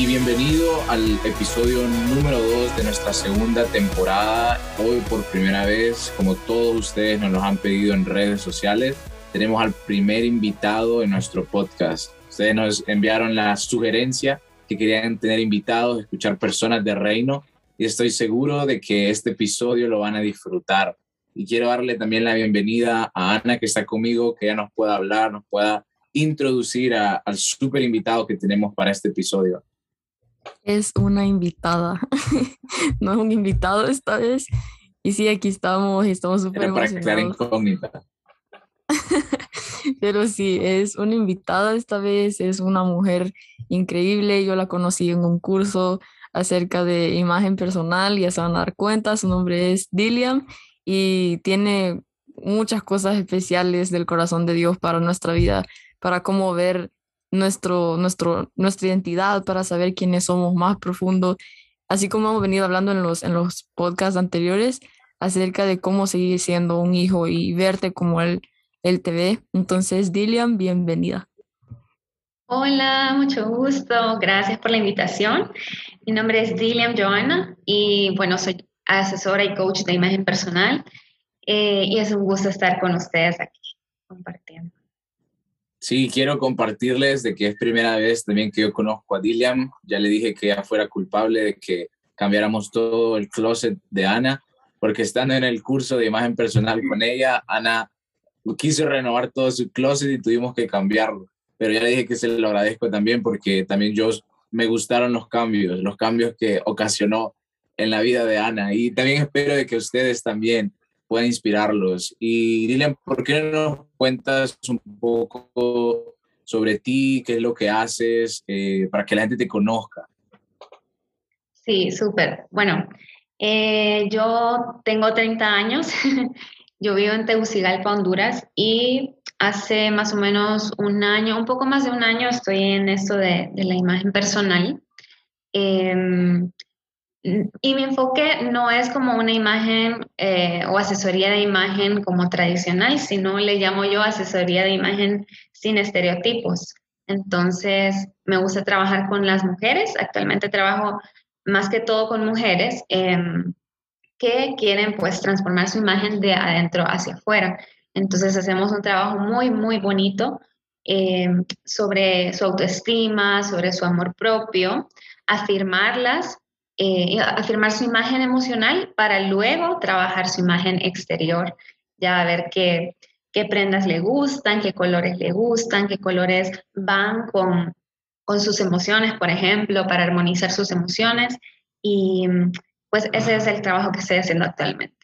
y bienvenido al episodio número 2 de nuestra segunda temporada. Hoy por primera vez, como todos ustedes nos lo han pedido en redes sociales, tenemos al primer invitado en nuestro podcast. Ustedes nos enviaron la sugerencia que querían tener invitados, escuchar personas de reino y estoy seguro de que este episodio lo van a disfrutar. Y quiero darle también la bienvenida a Ana que está conmigo, que ya nos pueda hablar, nos pueda introducir al súper invitado que tenemos para este episodio. Es una invitada, no es un invitado esta vez. Y sí, aquí estamos y estamos súper emocionados. Para. Pero sí, es una invitada esta vez, es una mujer increíble. Yo la conocí en un curso acerca de imagen personal, ya se van a dar cuenta. Su nombre es Dilliam y tiene muchas cosas especiales del corazón de Dios para nuestra vida, para cómo ver nuestro, nuestro, nuestra identidad, para saber quiénes somos más profundo, así como hemos venido hablando en los, en los podcasts anteriores acerca de cómo seguir siendo un hijo y verte como Él, él te ve. Entonces, Dillian, bienvenida. Hola, mucho gusto. Gracias por la invitación. Mi nombre es Dillian Joana y bueno, soy asesora y coach de imagen personal eh, y es un gusto estar con ustedes aquí compartiendo. Sí, quiero compartirles de que es primera vez también que yo conozco a Dillian. Ya le dije que ella fuera culpable de que cambiáramos todo el closet de Ana, porque estando en el curso de imagen personal con ella, Ana quiso renovar todo su closet y tuvimos que cambiarlo. Pero ya le dije que se lo agradezco también porque también yo me gustaron los cambios, los cambios que ocasionó en la vida de Ana. Y también espero de que ustedes también pueda inspirarlos. Y Dylan, ¿por qué no nos cuentas un poco sobre ti, qué es lo que haces, eh, para que la gente te conozca? Sí, súper. Bueno, eh, yo tengo 30 años, yo vivo en Tegucigalpa, Honduras, y hace más o menos un año, un poco más de un año, estoy en esto de, de la imagen personal. Eh, y mi enfoque no es como una imagen eh, o asesoría de imagen como tradicional, sino le llamo yo asesoría de imagen sin estereotipos. Entonces, me gusta trabajar con las mujeres. Actualmente trabajo más que todo con mujeres em, que quieren pues transformar su imagen de adentro hacia afuera. Entonces, hacemos un trabajo muy, muy bonito em, sobre su autoestima, sobre su amor propio, afirmarlas eh, afirmar su imagen emocional para luego trabajar su imagen exterior, ya a ver qué, qué prendas le gustan, qué colores le gustan, qué colores van con, con sus emociones, por ejemplo, para armonizar sus emociones. Y pues ese es el trabajo que estoy haciendo actualmente.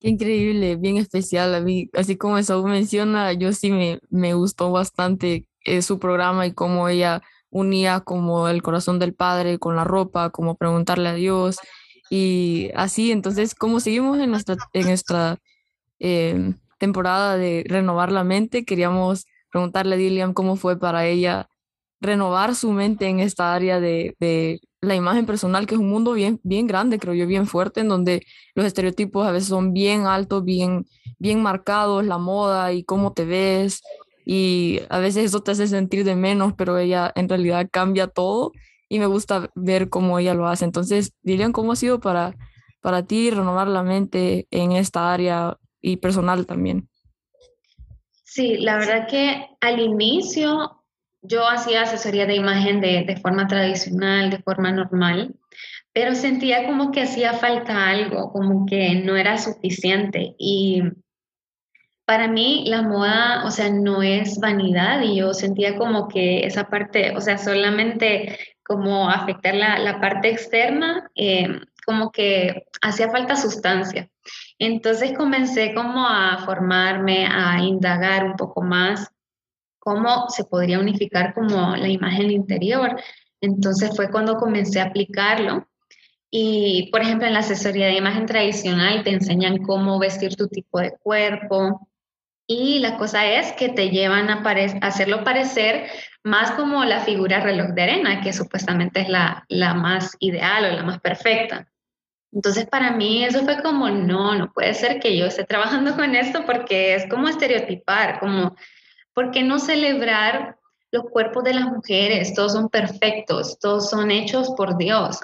Qué increíble, bien especial. Así como eso menciona, yo sí me, me gustó bastante eh, su programa y cómo ella unía como el corazón del padre con la ropa, como preguntarle a Dios y así. Entonces, como seguimos en nuestra, en nuestra em, temporada de renovar la mente, queríamos preguntarle a Dillian cómo fue para ella renovar su mente en esta área de, de la imagen personal, que es un mundo bien, bien grande, creo yo, bien fuerte, en donde los estereotipos a veces son bien altos, bien, bien marcados, la moda y cómo te ves, y a veces eso te hace sentir de menos, pero ella en realidad cambia todo y me gusta ver cómo ella lo hace. Entonces, Dilian, ¿cómo ha sido para, para ti renovar la mente en esta área y personal también? Sí, la verdad que al inicio yo hacía asesoría de imagen de, forma tradicional, de forma normal, pero sentía como que hacía falta algo, como que no era suficiente. Y para mí la moda, o sea, no es vanidad y yo sentía como que esa parte, o sea, solamente como afectar la, parte externa, eh, como que hacía falta sustancia. Entonces comencé como a formarme, a indagar un poco más cómo se podría unificar como la imagen interior. Entonces fue cuando comencé a aplicarlo. Y, por ejemplo, en la asesoría de imagen tradicional te enseñan cómo vestir tu tipo de cuerpo. Y la cosa es que te llevan a, hacerlo parecer más como la figura reloj de arena, que supuestamente es la, la más ideal o la más perfecta. Entonces para mí eso fue como, no, no puede ser que yo esté trabajando con esto porque es como estereotipar, como, ¿por qué no celebrar los cuerpos de las mujeres? Todos son perfectos, todos son hechos por Dios.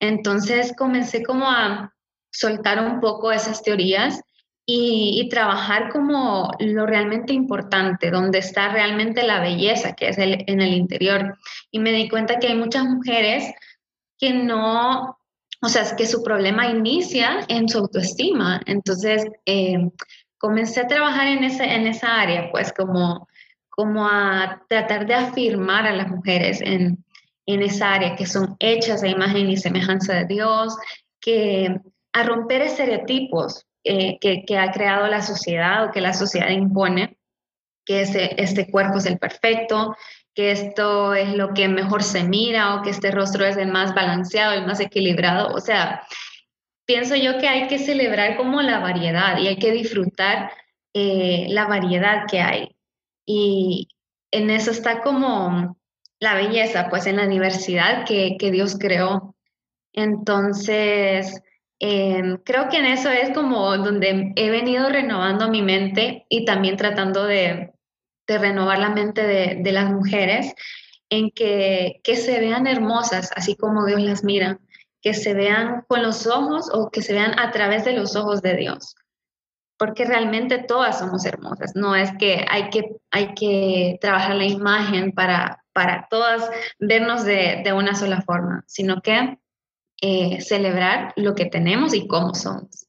Entonces comencé como a soltar un poco esas teorías y, trabajar como lo realmente importante, donde está realmente la belleza, que es en el interior. Y me di cuenta que hay muchas mujeres que no, o sea, es que su problema inicia en su autoestima. Entonces, eh, comencé a trabajar en, ese, en esa área, pues como, como a tratar de afirmar a las mujeres en, en esa área, que son hechas a imagen y semejanza de Dios, que a romper estereotipos eh, que, ha creado la sociedad o que la sociedad impone, que ese, este cuerpo es el perfecto, que esto es lo que mejor se mira o que este rostro es el más balanceado, el más equilibrado. O sea, pienso yo que hay que celebrar como la variedad y hay que disfrutar eh, la variedad que hay. Y en eso está como la belleza, pues en la diversidad que, Dios creó. Entonces, em, creo que en eso es como donde he venido renovando mi mente y también tratando de, de renovar la mente de, de, las mujeres en que, que se vean hermosas, así como Dios las mira, que se vean con los ojos o que se vean a través de los ojos de Dios porque realmente todas somos hermosas. No es que hay que, hay que trabajar la imagen para, para todas vernos de, de una sola forma, sino que eh, celebrar lo que tenemos y cómo somos.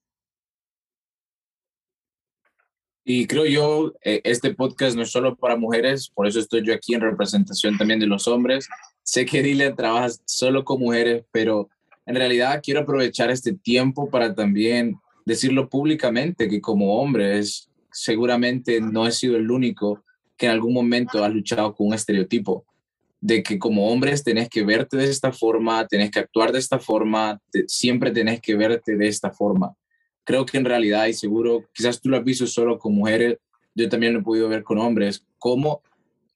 Y creo yo, eh, este podcast no es solo para mujeres, por eso estoy yo aquí en representación también de los hombres. Sé que Dile trabaja solo con mujeres, pero en realidad quiero aprovechar este tiempo para también decirlo públicamente que como hombre es, seguramente no he sido el único que en algún momento ha luchado con un estereotipo de que como hombres tenés que verte de esta forma, tenés que actuar de esta forma, siempre tenés que verte de esta forma. Creo que en realidad, y seguro, quizás tú lo has visto solo con mujeres, yo también lo he podido ver con hombres, como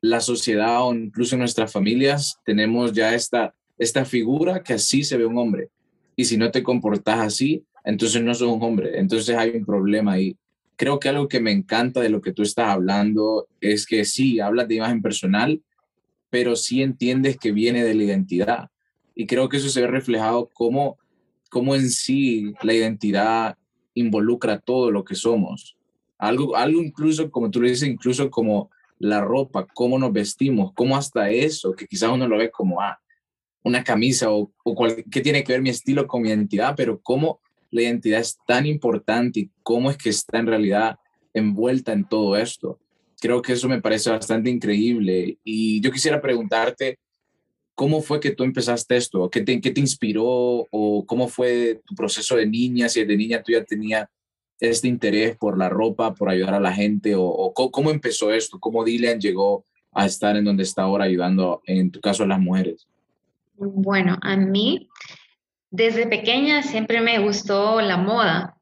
la sociedad o incluso nuestras familias tenemos ya esta, esta figura que así se ve un hombre. Y si no te comportas así, entonces no sos un hombre, entonces hay un problema ahí. Creo que algo que me encanta de lo que tú estás hablando es que sí, hablas de imagen personal, pero sí entiendes que viene de la identidad. Y creo que eso se ve reflejado como, como en sí la identidad involucra todo lo que somos. Algo, algo incluso, como tú le dices, incluso como la ropa, cómo nos vestimos, cómo hasta eso, que quizás uno lo ve como, ah, una camisa o, o qué tiene que ver mi estilo con mi identidad, pero cómo la identidad es tan importante y cómo es que está en realidad envuelta en todo esto. Creo que eso me parece bastante increíble y yo quisiera preguntarte, ¿cómo fue que tú empezaste esto? ¿Qué te, qué te inspiró o cómo fue tu proceso de niña? Si de niña tú ya tenías este interés por la ropa, por ayudar a la gente o, o cómo empezó esto? ¿Cómo Dylan llegó a estar en donde está ahora ayudando, en tu caso, a las mujeres? Bueno, a mí desde pequeña siempre me gustó la moda.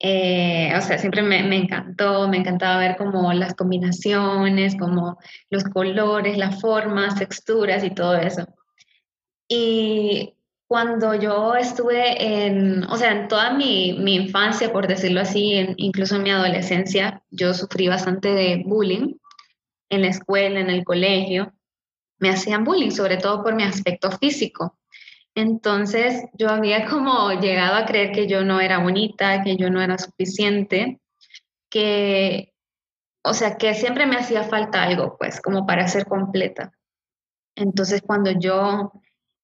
Eh, o sea, siempre me, encantó, me encantaba ver como las combinaciones, como los colores, las formas, texturas y todo eso. Y cuando yo estuve en, o sea, en toda mi, mi infancia, por decirlo así, incluso en mi adolescencia, yo sufrí bastante de bullying en la escuela, en el colegio. Me hacían bullying, sobre todo por mi aspecto físico. Entonces yo había como llegado a creer que yo no era bonita, que yo no era suficiente, que, o sea, que siempre me hacía falta algo, pues, como para ser completa. Entonces cuando yo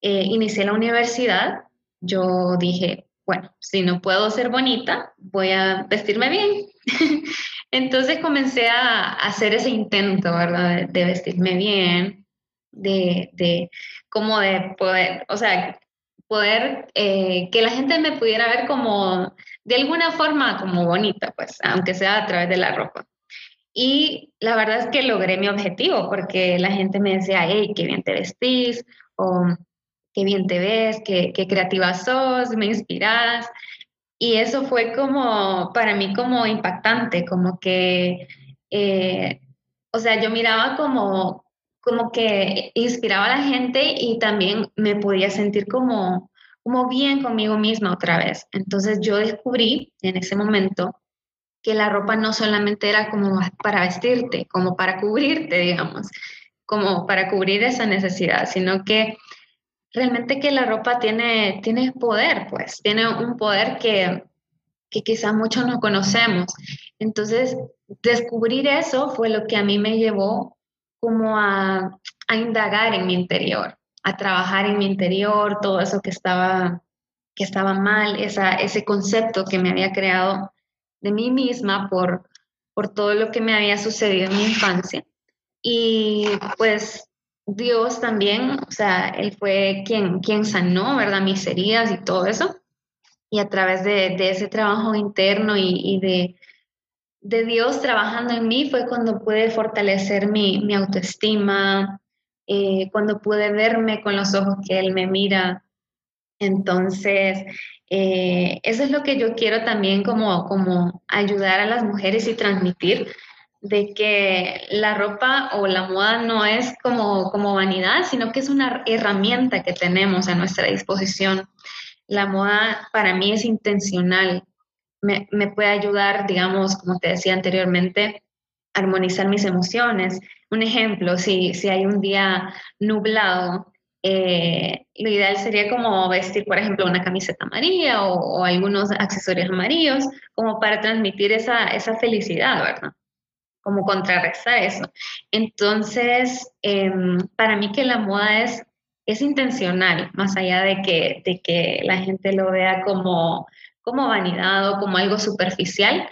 eh, inicié la universidad, yo dije, bueno, si no puedo ser bonita, voy a vestirme bien. Entonces comencé a, hacer ese intento, ¿verdad? De, vestirme bien, de, de, como de poder, o sea, poder eh, que la gente me pudiera ver como, de alguna forma, como bonita, pues, aunque sea a través de la ropa. Y la verdad es que logré mi objetivo, porque la gente me decía, hey, qué bien te vestís, o qué bien te ves, qué, qué creativa sos, me inspiras. Y eso fue como, para mí, como impactante, como que, eh, o sea, yo miraba como, como que inspiraba a la gente y también me podía sentir como, como bien conmigo misma otra vez. Entonces yo descubrí en ese momento que la ropa no solamente era como para vestirte, como para cubrirte, digamos, como para cubrir esa necesidad, sino que realmente que la ropa tiene, tiene poder, pues, tiene un poder que, que quizás muchos no conocemos. Entonces, descubrir eso fue lo que a mí me llevó como a, indagar en mi interior, a trabajar en mi interior, todo eso que estaba, que estaba mal, ese concepto que me había creado de mí misma por, por todo lo que me había sucedido en mi infancia. Y pues Dios también, o sea, Él fue quien, quien sanó, ¿verdad? Mis heridas y todo eso. Y a través de, ese trabajo interno y, de, de, Dios trabajando en mí fue cuando pude fortalecer mi, mi autoestima, eh, cuando pude verme con los ojos que Él me mira. Entonces, eh, eso es lo que yo quiero también como, como ayudar a las mujeres y transmitir de que la ropa o la moda no es como, como vanidad, sino que es una herramienta que tenemos a nuestra disposición. La moda para mí es intencional, me, puede ayudar, digamos, como te decía anteriormente, armonizar mis emociones. Un ejemplo, si, si hay un día nublado, eh, lo ideal sería como vestir, por ejemplo, una camiseta amarilla o, algunos accesorios amarillos, como para transmitir esa, esa, felicidad, ¿verdad? Como contrarrestar eso. Entonces, em, para mí que la moda es, es intencional, más allá de que, de que la gente lo vea como, como vanidad o como algo superficial.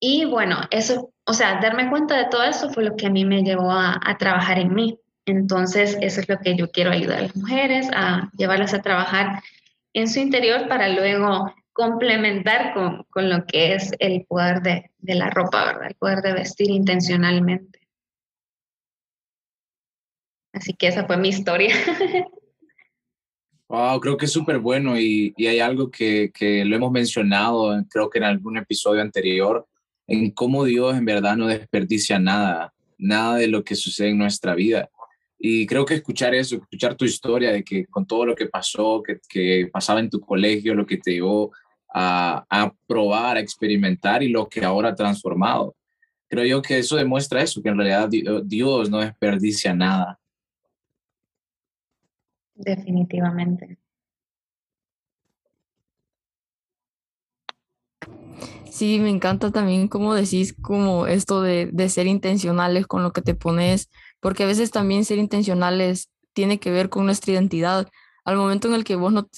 Y bueno, eso, o sea, darme cuenta de todo eso fue lo que a mí me llevó a, a trabajar en mí. Entonces, eso es lo que yo quiero ayudar a las mujeres, a llevarlas a trabajar en su interior para luego complementar con, con lo que es el poder de, de, la ropa, ¿verdad? El poder de vestir intencionalmente. Así que esa fue mi historia. Wow, creo que es súper bueno y, y, hay algo que, que lo hemos mencionado, creo que en algún episodio anterior, en cómo Dios en verdad no desperdicia nada, nada de lo que sucede en nuestra vida. Y creo que escuchar eso, escuchar tu historia de que con todo lo que pasó, que, que pasaba en tu colegio, lo que te llevó a, a, probar, a experimentar y lo que ahora ha transformado. Creo yo que eso demuestra eso, que en realidad Dios no desperdicia nada. Definitivamente. Sí, me encanta también como decís, como esto de, de ser intencionales con lo que te pones, porque a veces también ser intencionales tiene que ver con nuestra identidad. Al momento en el que vos no,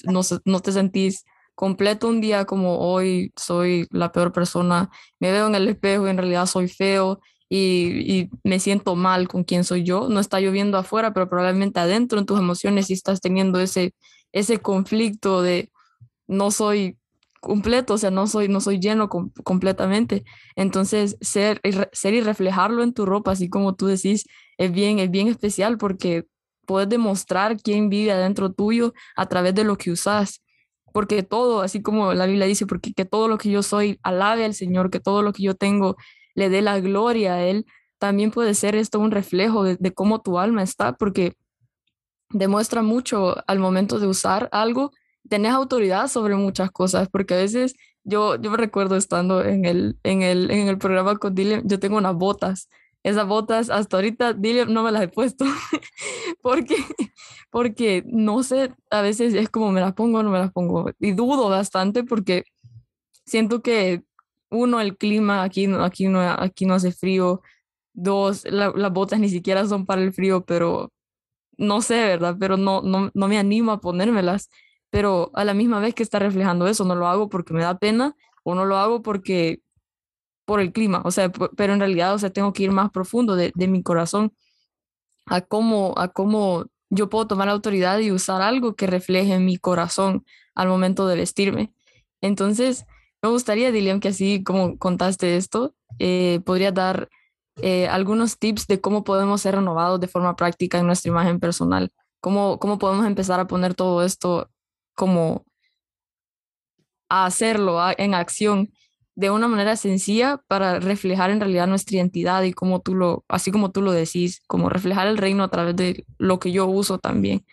no, te sentís completo un día como hoy soy la peor persona, me veo en el espejo y en realidad soy feo y, me siento mal con quien soy yo, no está lloviendo afuera, pero probablemente adentro en tus emociones sí estás teniendo ese, ese conflicto de no soy completo, o sea, no soy, no soy lleno completamente. Entonces, ser, ser y reflejarlo en tu ropa, así como tú decís, es bien, es bien especial porque puedes demostrar quién vive adentro tuyo a través de lo que usas. Porque todo, así como la Biblia dice, porque que todo lo que yo soy alabe al Señor, que todo lo que yo tengo le dé la gloria a Él, también puede ser esto un reflejo de, cómo tu alma está, porque demuestra mucho al momento de usar algo, tenés autoridad sobre muchas cosas, porque a veces yo, yo me recuerdo estando en el, en el, en el programa con Dylan, yo tengo unas botas esas botas hasta ahorita dile, no me las he puesto porque, porque no sé, a veces es como me las pongo no me las pongo y dudo bastante porque siento que uno, el clima, aquí, aquí, no, aquí no hace frío, dos, las botas ni siquiera son para el frío, pero no sé, ¿verdad? Pero no, no, no me animo a ponérmelas, pero a la misma vez que está reflejando eso, no lo hago porque me da pena o no lo hago porque por el clima, o sea, pero en realidad, o sea, tengo que ir más profundo de, de mi corazón a cómo, a cómo yo puedo tomar la autoridad y usar algo que refleje mi corazón al momento de vestirme. Entonces, me gustaría, Dilian, que así como contaste esto, eh, podría dar eh, algunos tips de cómo podemos ser renovados de forma práctica en nuestra imagen personal. Cómo, cómo podemos empezar a poner todo esto como a hacerlo en acción de una manera sencilla para reflejar en realidad nuestra identidad y como tú lo, así como tú lo decís, como reflejar el reino a través de lo que yo uso también.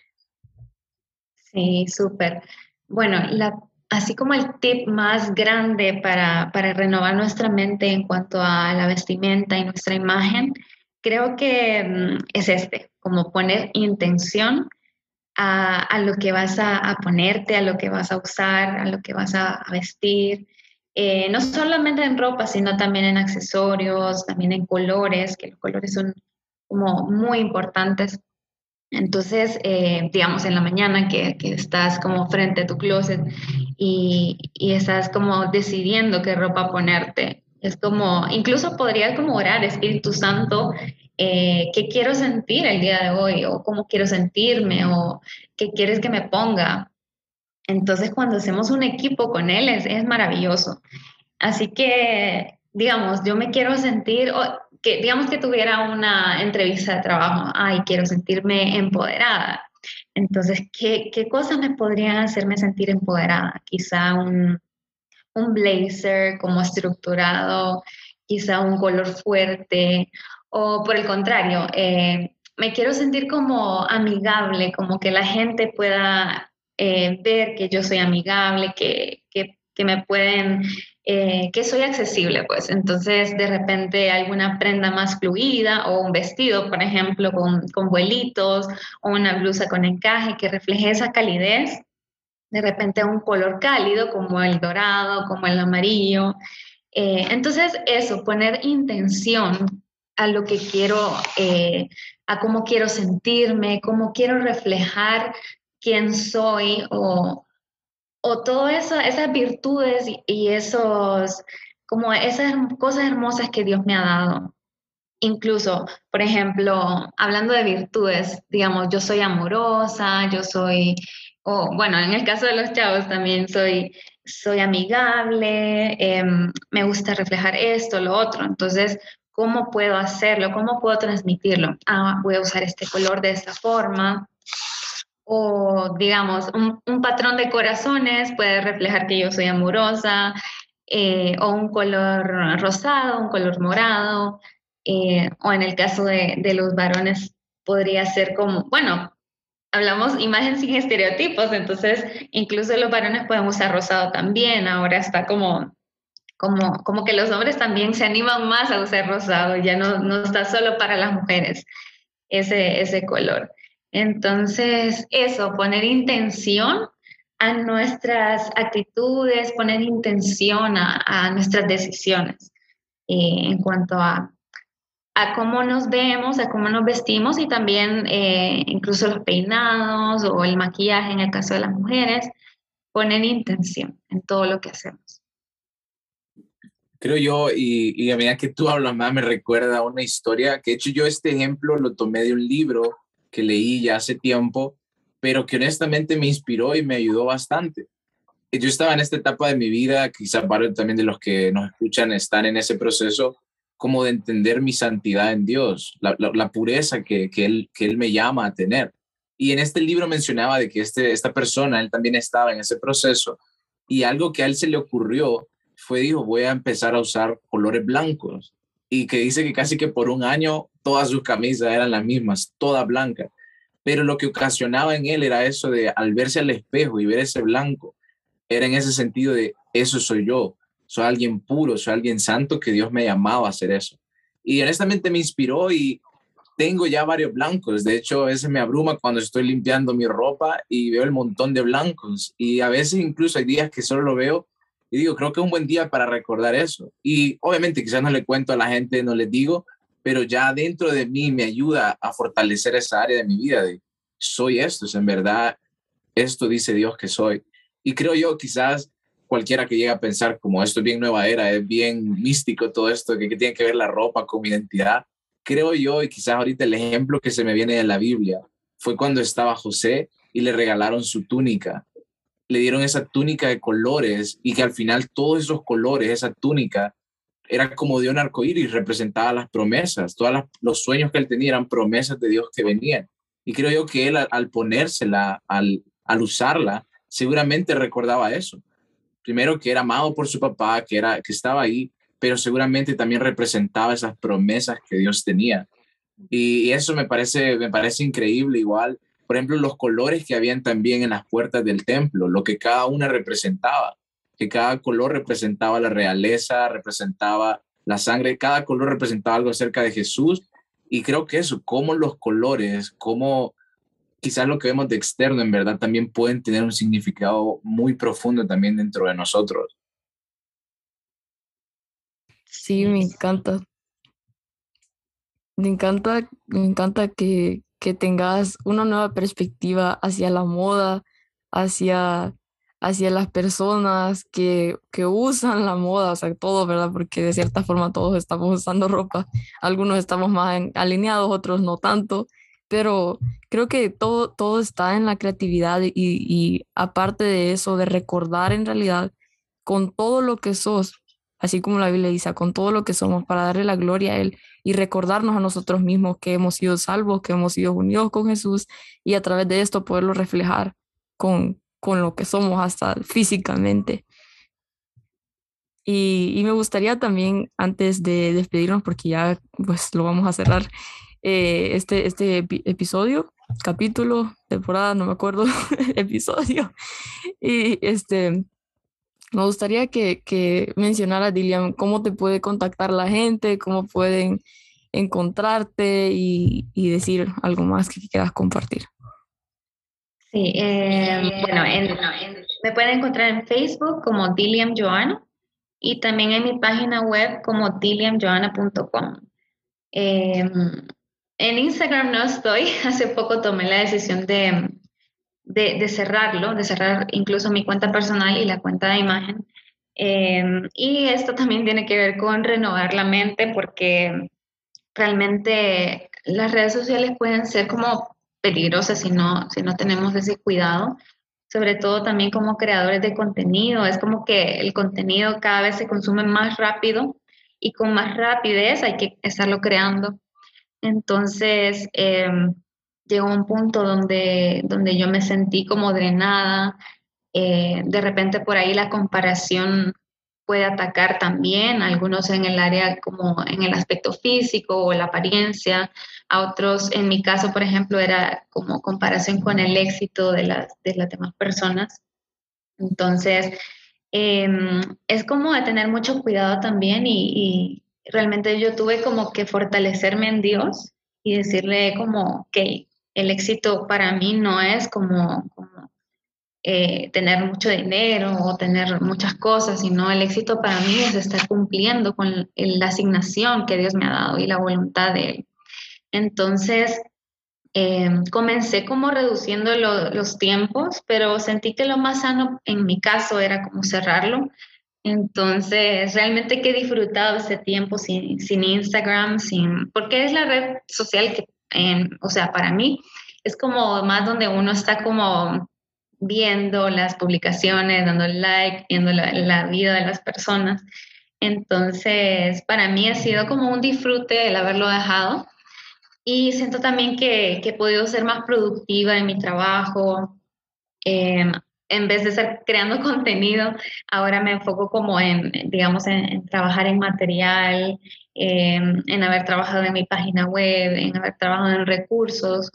Sí, súper. bueno, la, así como el tip más grande para, para renovar nuestra mente en cuanto a la vestimenta y nuestra imagen, creo que mm, es este, como poner intención a, a lo que vas a, ponerte, a lo que vas a usar, a lo que vas a, vestir. Eh, no solamente en ropa, sino también en accesorios, también en colores, que los colores son como muy importantes. Entonces, eh, digamos, en la mañana que, estás como frente a tu closet y, estás como decidiendo qué ropa ponerte, es como, incluso podrías como orar, Espíritu Santo, eh, qué quiero sentir el día de hoy o cómo quiero sentirme o qué quieres que me ponga. Entonces, cuando hacemos un equipo con él es, maravilloso. Así que, digamos, yo me quiero sentir, que digamos que tuviera una entrevista de trabajo, ay, quiero sentirme empoderada. Entonces, ¿qué, qué cosas me podrían hacerme sentir empoderada? Quizá un, un blazer como estructurado, quizá un color fuerte o por el contrario, eh, me quiero sentir como amigable, como que la gente pueda eh, ver que yo soy amigable, que, que, que me pueden, eh, que soy accesible, pues. Entonces, de repente, alguna prenda más fluida o un vestido, por ejemplo, con, con vuelitos o una blusa con encaje que refleje esa calidez. De repente, un color cálido como el dorado, como el amarillo. entonces, eso, poner intención a lo que quiero, eh, a cómo quiero sentirme, cómo quiero reflejar quién soy o, o todas esas virtudes y, esos, como esas cosas hermosas que Dios me ha dado. Incluso, por ejemplo, hablando de virtudes, digamos, yo soy amorosa, yo soy, o bueno, en el caso de los chavos también soy, soy amigable, em, me gusta reflejar esto, lo otro. Entonces, ¿Cómo puedo hacerlo? ¿Cómo puedo transmitirlo? Ah, voy a usar este color de esta forma. O, digamos, un, patrón de corazones puede reflejar que yo soy amorosa. Eh, o un color rosado, un color morado. Eh, o en el caso de, de los varones podría ser como, bueno, hablamos imagen sin estereotipos, entonces incluso los varones pueden usar rosado también, ahora está como como, como que los hombres también se animan más a usar rosado, ya no, no está solo para las mujeres ese, ese color. Entonces, eso, poner intención a nuestras actitudes, poner intención a, nuestras decisiones eh, en cuanto a, a cómo nos vemos, a cómo nos vestimos y también eh, incluso los peinados o el maquillaje en el caso de las mujeres, poner intención en todo lo que hacemos. Creo yo, y, y, a medida que tú hablas más, me recuerda una historia que, de hecho, yo este ejemplo lo tomé de un libro que leí ya hace tiempo, pero que honestamente me inspiró y me ayudó bastante. Yo estaba en esta etapa de mi vida, quizás varios también de los que nos escuchan están en ese proceso, como de entender mi santidad en Dios, la pureza que, que, él, que Él me llama a tener. Y en este libro mencionaba de que este, esta persona, él también estaba en ese proceso, y algo que a él se le ocurrió fue, dijo, voy a empezar a usar colores blancos. Y que dice que casi que por un año todas sus camisas eran las mismas, todas blancas. Pero lo que ocasionaba en él era eso de al verse al espejo y ver ese blanco, era en ese sentido de eso soy yo, soy alguien puro, soy alguien santo que Dios me llamaba a hacer eso. Y honestamente me inspiró y tengo ya varios blancos. De hecho, ese me abruma cuando estoy limpiando mi ropa y veo el montón de blancos. Y a veces incluso hay días que solo lo veo y digo, creo que es un buen día para recordar eso. Y obviamente quizás no le cuento a la gente, no les digo, pero ya dentro de mí me ayuda a fortalecer esa área de mi vida de soy esto, es en verdad esto dice Dios que soy. Y creo yo quizás cualquiera que llegue a pensar como esto es bien nueva era, es bien místico todo esto, que, que tiene que ver la ropa con mi identidad. Creo yo, y quizás ahorita el ejemplo que se me viene de la Biblia, fue cuando estaba José y le regalaron su túnica le dieron esa túnica de colores y que al final todos esos colores, esa túnica, era como de un arco iris, representaba las promesas, todos los sueños que él tenía eran promesas de Dios que venían. Y creo yo que él al, ponérsela, al, al usarla, seguramente recordaba eso. Primero que era amado por su papá, que, era, que estaba ahí, pero seguramente también representaba esas promesas que Dios tenía. Y, y eso me parece, me parece increíble igual por ejemplo, los colores que habían también en las puertas del templo, lo que cada una representaba, que cada color representaba la realeza, representaba la sangre, cada color representaba algo acerca de Jesús. Y creo que eso, como los colores, como quizás lo que vemos de externo en verdad también pueden tener un significado muy profundo también dentro de nosotros. Sí, me encanta. Me encanta, me encanta que, que tengas una nueva perspectiva hacia la moda, hacia, hacia las personas que, que usan la moda, o sea, todo, ¿verdad? Porque de cierta forma todos estamos usando ropa, algunos estamos más alineados, otros no tanto, pero creo que todo, todo está en la creatividad y, y aparte de eso, de recordar en realidad con todo lo que sos, así como la Biblia dice, con todo lo que somos, para darle la gloria a Él y recordarnos a nosotros mismos que hemos sido salvos, que hemos sido unidos con Jesús y a través de esto poderlo reflejar con, con lo que somos hasta físicamente. Y, me gustaría también, antes de despedirnos, porque ya pues lo vamos a cerrar, eh, este, este episodio, capítulo, temporada, no me acuerdo, episodio. Y este, me gustaría que, que mencionara, Dilian, cómo te puede contactar la gente, cómo pueden encontrarte y, decir algo más que quieras compartir. Sí, eh, bueno, me pueden encontrar en Facebook como Diliam Joana y también en mi página web como diliamjoana.com. Eh, en Instagram no estoy. Hace poco tomé la decisión de, de, cerrarlo, de cerrar incluso mi cuenta personal y la cuenta de imagen. Em, y esto también tiene que ver con renovar la mente porque realmente las redes sociales pueden ser como peligrosas si no, si no tenemos ese cuidado. Sobre todo también como creadores de contenido. Es como que el contenido cada vez se consume más rápido y con más rapidez hay que estarlo creando. Entonces, em, llegó un punto donde, donde yo me sentí como drenada. Eh, de repente por ahí la comparación puede atacar también, algunos en el área como en el aspecto físico o la apariencia, a otros, en mi caso, por ejemplo, era como comparación con el éxito de las, de las demás personas. Entonces, em, es como de tener mucho cuidado también y, realmente yo tuve como que fortalecerme en Dios y decirle como que el éxito para mí no es como, eh, tener mucho dinero o tener muchas cosas, sino el éxito para mí es estar cumpliendo con la asignación que Dios me ha dado y la voluntad de Él. Entonces, eh, comencé como reduciendo los tiempos, pero sentí que lo más sano en mi caso era como cerrarlo entonces, realmente que he disfrutado ese tiempo sin, sin Instagram, sin, porque es la red social que, o sea, para mí es como más donde uno está como viendo las publicaciones, dando like, viendo la, vida de las personas. Entonces, para mí ha sido como un disfrute el haberlo dejado. Y siento también que, que he podido ser más productiva en mi trabajo. Eh, en vez de estar creando contenido, ahora me enfoco como en, digamos, en, trabajar en material, en haber trabajado en mi página web, en haber trabajado en recursos,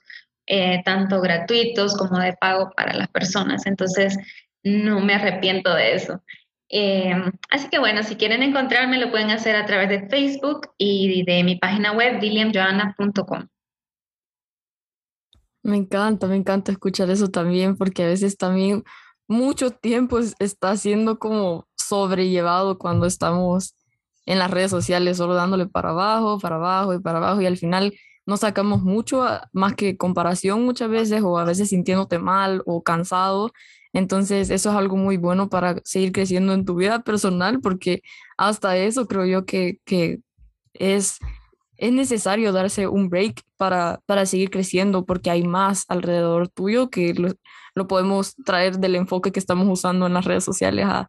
eh, tanto gratuitos como de pago para las personas. Entonces, no me arrepiento de eso. Eh, así que bueno, si quieren encontrarme, lo pueden hacer a través de Facebook y de mi página web, williamjoanna.com. Me encanta, me encanta escuchar eso también, porque a veces también mucho tiempo está siendo como sobrellevado cuando estamos en las redes sociales, solo dándole para abajo, para abajo y para abajo, y al final no sacamos mucho más que comparación muchas veces, o a veces sintiéndote mal o cansado. Entonces, eso es algo muy bueno para seguir creciendo en tu vida personal, porque hasta eso creo yo que, que es es necesario darse un break para, para seguir creciendo porque hay más alrededor tuyo que lo, podemos traer del enfoque que estamos usando en las redes sociales a,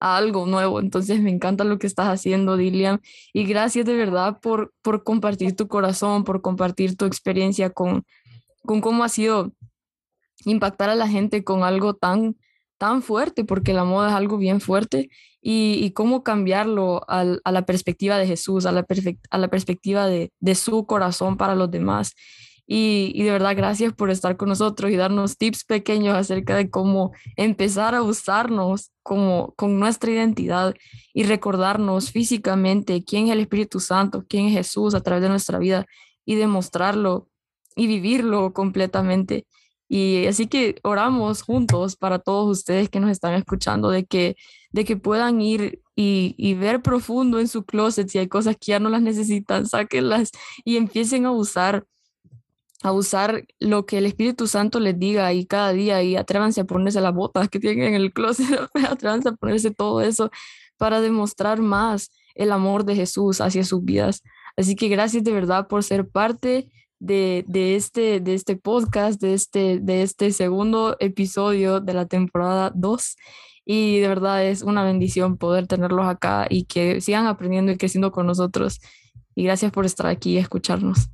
algo nuevo. Entonces me encanta lo que estás haciendo, Dilian, y gracias de verdad por, por compartir tu corazón, por compartir tu experiencia con, con cómo ha sido impactar a la gente con algo tan, tan fuerte, porque la moda es algo bien fuerte y, cómo cambiarlo a la perspectiva de Jesús, a la perspectiva de, su corazón para los demás. Y, de verdad, gracias por estar con nosotros y darnos tips pequeños acerca de cómo empezar a usarnos como, con nuestra identidad y recordarnos físicamente quién es el Espíritu Santo, quién es Jesús a través de nuestra vida y demostrarlo y vivirlo completamente. Y así que oramos juntos para todos ustedes que nos están escuchando de que, de que puedan ir y, y, ver profundo en su closet si hay cosas que ya no las necesitan, sáquenlas y empiecen a usar a usar lo que el Espíritu Santo les diga ahí cada día y atrévanse a ponerse las botas que tienen en el closet, atrévanse a ponerse todo eso para demostrar más el amor de Jesús hacia sus vidas. Así que gracias de verdad por ser parte de, de, este, de este podcast, de este, de este segundo episodio de la temporada 2. Y de verdad es una bendición poder tenerlos acá y que sigan aprendiendo y creciendo con nosotros. Y gracias por estar aquí y escucharnos.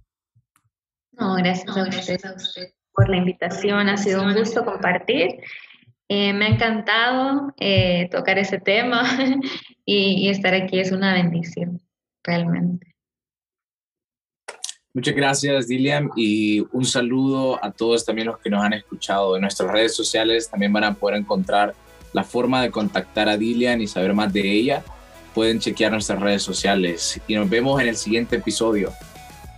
No, gracias, a, usted por la invitación. Ha sido un gusto compartir. Eh, me ha encantado eh, tocar ese tema y, estar aquí es una bendición, realmente. Muchas gracias, Dilian, y un saludo a todos también los que nos han escuchado. En nuestras redes sociales también van a poder encontrar la forma de contactar a Dilian y saber más de ella. Pueden chequear nuestras redes sociales y nos vemos en el siguiente episodio.